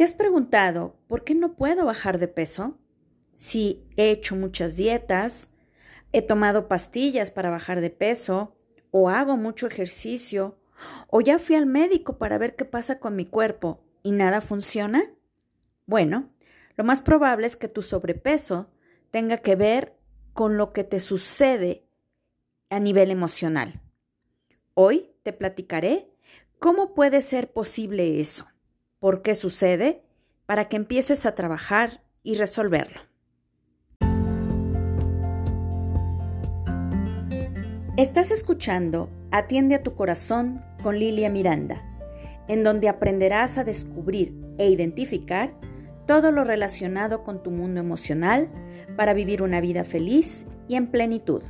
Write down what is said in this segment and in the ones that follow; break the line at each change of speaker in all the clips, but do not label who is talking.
¿Te has preguntado por qué no puedo bajar de peso? Si he hecho muchas dietas, he tomado pastillas para bajar de peso, o hago mucho ejercicio, o ya fui al médico para ver qué pasa con mi cuerpo y nada funciona. Bueno, lo más probable es que tu sobrepeso tenga que ver con lo que te sucede a nivel emocional. Hoy te platicaré cómo puede ser posible eso por qué sucede para que empieces a trabajar y resolverlo. Estás escuchando Atiende a tu corazón con Lilia Miranda, en donde aprenderás a descubrir e identificar todo lo relacionado con tu mundo emocional para vivir una vida feliz y en plenitud.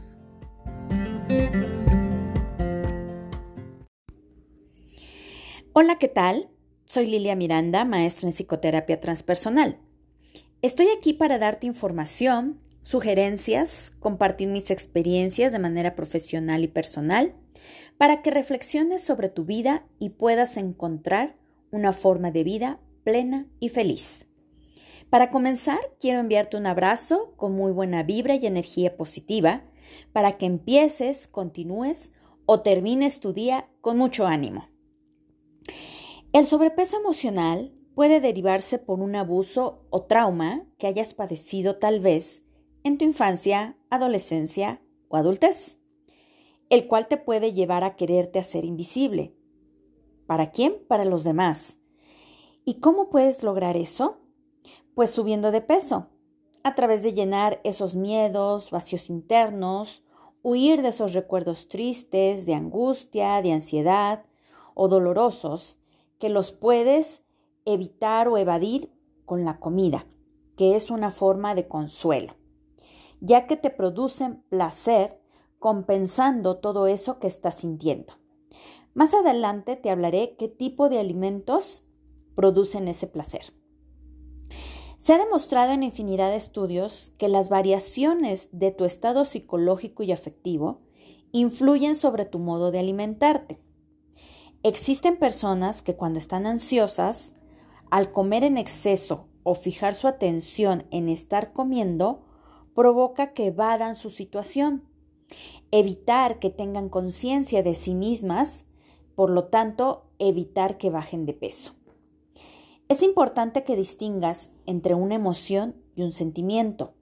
Hola, ¿qué tal? Soy Lilia Miranda, maestra en psicoterapia transpersonal. Estoy aquí para darte información, sugerencias, compartir mis experiencias de manera profesional y personal, para que reflexiones sobre tu vida y puedas encontrar una forma de vida plena y feliz. Para comenzar, quiero enviarte un abrazo con muy buena vibra y energía positiva para que empieces, continúes o termines tu día con mucho ánimo. El sobrepeso emocional puede derivarse por un abuso o trauma que hayas padecido tal vez en tu infancia, adolescencia o adultez, el cual te puede llevar a quererte hacer invisible. ¿Para quién? Para los demás. ¿Y cómo puedes lograr eso? Pues subiendo de peso, a través de llenar esos miedos, vacíos internos, huir de esos recuerdos tristes, de angustia, de ansiedad o dolorosos que los puedes evitar o evadir con la comida, que es una forma de consuelo, ya que te producen placer compensando todo eso que estás sintiendo. Más adelante te hablaré qué tipo de alimentos producen ese placer. Se ha demostrado en infinidad de estudios que las variaciones de tu estado psicológico y afectivo influyen sobre tu modo de alimentarte. Existen personas que cuando están ansiosas, al comer en exceso o fijar su atención en estar comiendo, provoca que evadan su situación. Evitar que tengan conciencia de sí mismas, por lo tanto, evitar que bajen de peso. Es importante que distingas entre una emoción y un sentimiento.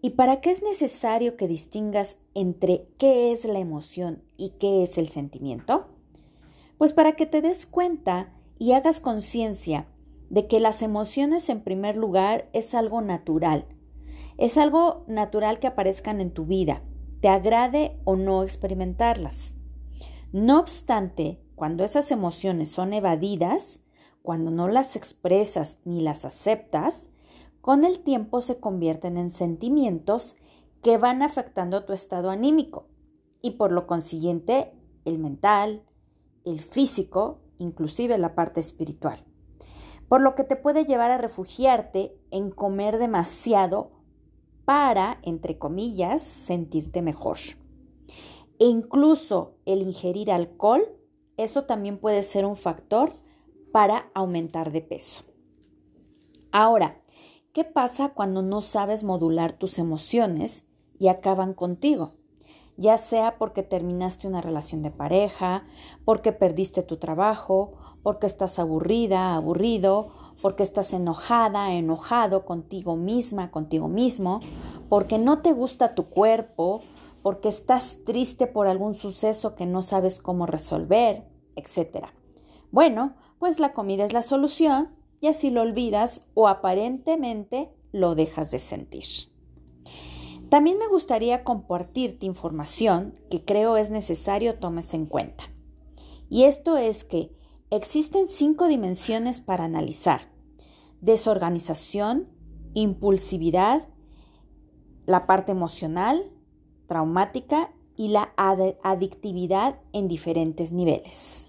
¿Y para qué es necesario que distingas entre qué es la emoción y qué es el sentimiento? Pues para que te des cuenta y hagas conciencia de que las emociones en primer lugar es algo natural. Es algo natural que aparezcan en tu vida, te agrade o no experimentarlas. No obstante, cuando esas emociones son evadidas, cuando no las expresas ni las aceptas, con el tiempo se convierten en sentimientos que van afectando tu estado anímico y por lo consiguiente el mental, el físico, inclusive la parte espiritual. Por lo que te puede llevar a refugiarte en comer demasiado para, entre comillas, sentirte mejor. E incluso el ingerir alcohol, eso también puede ser un factor para aumentar de peso. Ahora, ¿qué pasa cuando no sabes modular tus emociones y acaban contigo? Ya sea porque terminaste una relación de pareja, porque perdiste tu trabajo, porque estás aburrida, aburrido, porque estás enojada, enojado contigo misma, contigo mismo, porque no te gusta tu cuerpo, porque estás triste por algún suceso que no sabes cómo resolver, etc. Bueno, pues la comida es la solución y así lo olvidas o aparentemente lo dejas de sentir. También me gustaría compartirte información que creo es necesario tomes en cuenta. Y esto es que existen cinco dimensiones para analizar. Desorganización, impulsividad, la parte emocional, traumática y la adictividad en diferentes niveles.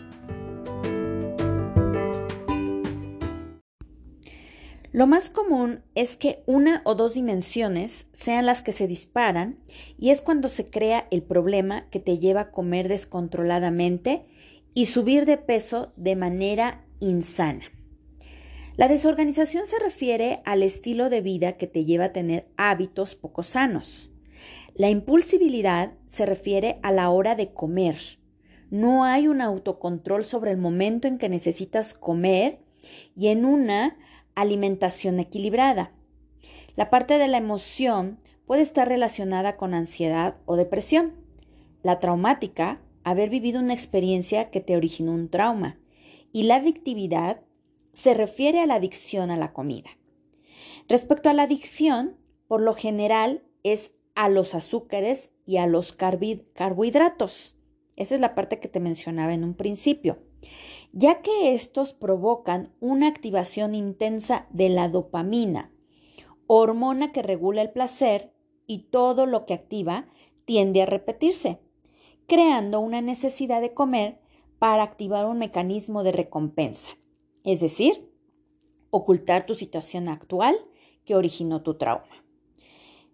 Lo más común es que una o dos dimensiones sean las que se disparan y es cuando se crea el problema que te lleva a comer descontroladamente y subir de peso de manera insana. La desorganización se refiere al estilo de vida que te lleva a tener hábitos poco sanos. La impulsibilidad se refiere a la hora de comer. No hay un autocontrol sobre el momento en que necesitas comer y en una alimentación equilibrada. La parte de la emoción puede estar relacionada con ansiedad o depresión. La traumática, haber vivido una experiencia que te originó un trauma. Y la adictividad se refiere a la adicción a la comida. Respecto a la adicción, por lo general es a los azúcares y a los carbohidratos. Esa es la parte que te mencionaba en un principio ya que estos provocan una activación intensa de la dopamina, hormona que regula el placer y todo lo que activa tiende a repetirse, creando una necesidad de comer para activar un mecanismo de recompensa, es decir, ocultar tu situación actual que originó tu trauma.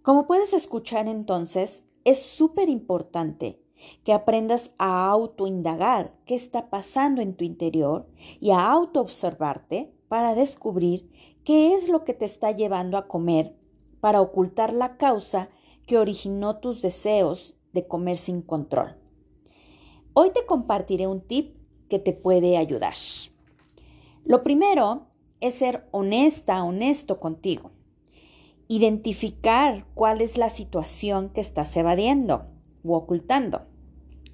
Como puedes escuchar entonces, es súper importante que aprendas a autoindagar qué está pasando en tu interior y a autoobservarte para descubrir qué es lo que te está llevando a comer para ocultar la causa que originó tus deseos de comer sin control. Hoy te compartiré un tip que te puede ayudar. Lo primero es ser honesta, honesto contigo. Identificar cuál es la situación que estás evadiendo ocultando.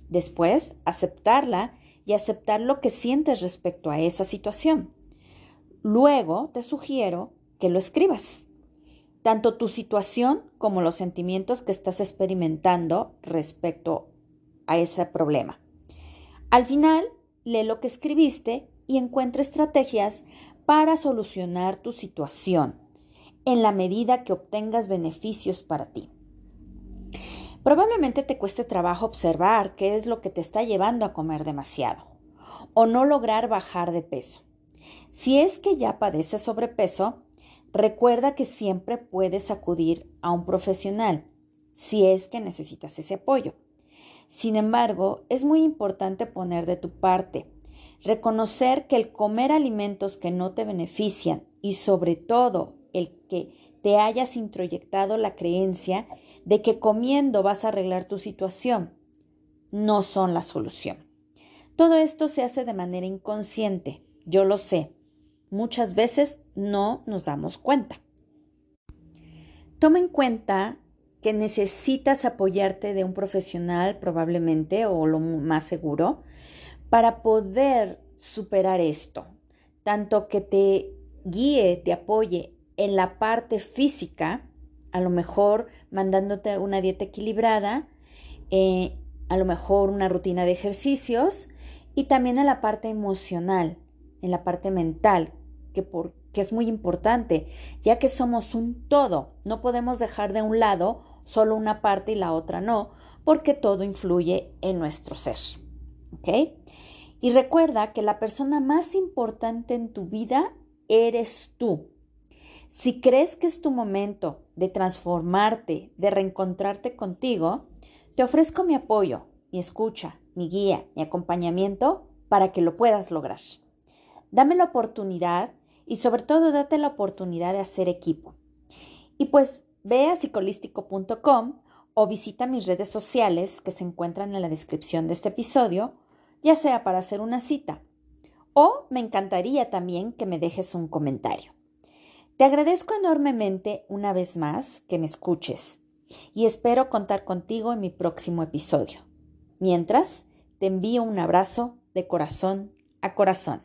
Después, aceptarla y aceptar lo que sientes respecto a esa situación. Luego, te sugiero que lo escribas. Tanto tu situación como los sentimientos que estás experimentando respecto a ese problema. Al final, lee lo que escribiste y encuentra estrategias para solucionar tu situación en la medida que obtengas beneficios para ti. Probablemente te cueste trabajo observar qué es lo que te está llevando a comer demasiado o no lograr bajar de peso. Si es que ya padeces sobrepeso, recuerda que siempre puedes acudir a un profesional si es que necesitas ese apoyo. Sin embargo, es muy importante poner de tu parte, reconocer que el comer alimentos que no te benefician y sobre todo el que te hayas introyectado la creencia de que comiendo vas a arreglar tu situación. No son la solución. Todo esto se hace de manera inconsciente, yo lo sé. Muchas veces no nos damos cuenta. Toma en cuenta que necesitas apoyarte de un profesional probablemente o lo más seguro para poder superar esto, tanto que te guíe, te apoye en la parte física, a lo mejor mandándote una dieta equilibrada, eh, a lo mejor una rutina de ejercicios y también en la parte emocional, en la parte mental, que, que es muy importante, ya que somos un todo, no podemos dejar de un lado solo una parte y la otra no, porque todo influye en nuestro ser. ¿Ok? Y recuerda que la persona más importante en tu vida eres tú. Si crees que es tu momento de transformarte, de reencontrarte contigo, te ofrezco mi apoyo, mi escucha, mi guía, mi acompañamiento para que lo puedas lograr. Dame la oportunidad y sobre todo date la oportunidad de hacer equipo. Y pues ve a psicolístico.com o visita mis redes sociales que se encuentran en la descripción de este episodio, ya sea para hacer una cita o me encantaría también que me dejes un comentario. Te agradezco enormemente una vez más que me escuches y espero contar contigo en mi próximo episodio. Mientras, te envío un abrazo de corazón a corazón.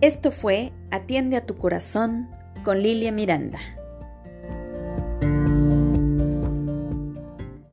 Esto fue Atiende a tu corazón con Lilia Miranda.